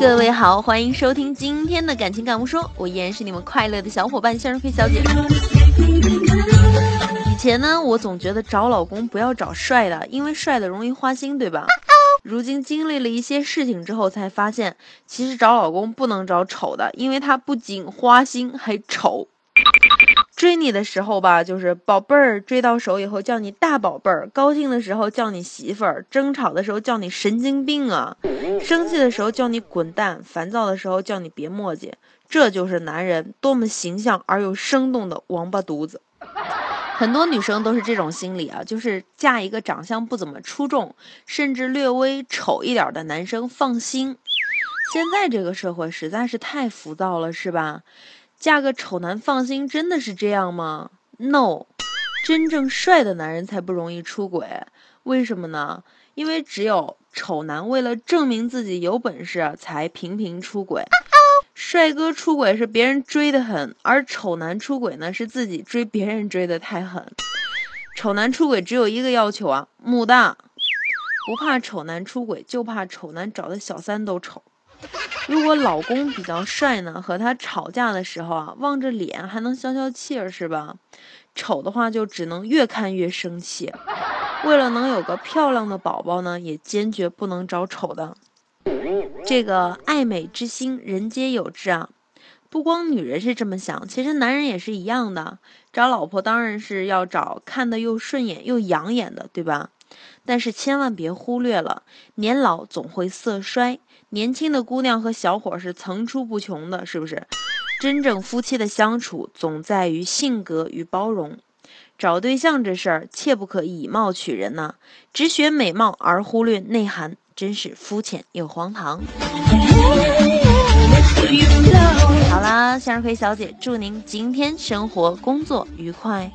各位好，欢迎收听今天的感情感悟说，我依然是你们快乐的小伙伴向日葵小姐。以前呢，我总觉得找老公不要找帅的，因为帅的容易花心，对吧？如今经历了一些事情之后，才发现其实找老公不能找丑的，因为他不仅花心还丑。追你的时候吧，就是宝贝儿；追到手以后叫你大宝贝儿；高兴的时候叫你媳妇儿；争吵的时候叫你神经病啊；生气的时候叫你滚蛋；烦躁的时候叫你别磨叽。这就是男人多么形象而又生动的王八犊子。很多女生都是这种心理啊，就是嫁一个长相不怎么出众，甚至略微丑一点的男生放心。现在这个社会实在是太浮躁了，是吧？嫁个丑男放心，真的是这样吗？No，真正帅的男人才不容易出轨。为什么呢？因为只有丑男为了证明自己有本事，才频频出轨。帅哥出轨是别人追得狠，而丑男出轨呢是自己追别人追得太狠。丑男出轨只有一个要求啊，母大，不怕丑男出轨，就怕丑男找的小三都丑。如果老公比较帅呢，和他吵架的时候啊，望着脸还能消消气儿，是吧？丑的话就只能越看越生气。为了能有个漂亮的宝宝呢，也坚决不能找丑的。这个爱美之心，人皆有之啊。不光女人是这么想，其实男人也是一样的。找老婆当然是要找看的又顺眼又养眼的，对吧？但是千万别忽略了，年老总会色衰。年轻的姑娘和小伙是层出不穷的，是不是？真正夫妻的相处总在于性格与包容。找对象这事儿，切不可以貌取人呐，只学美貌而忽略内涵，真是肤浅又荒唐。好啦，向日葵小姐，祝您今天生活工作愉快。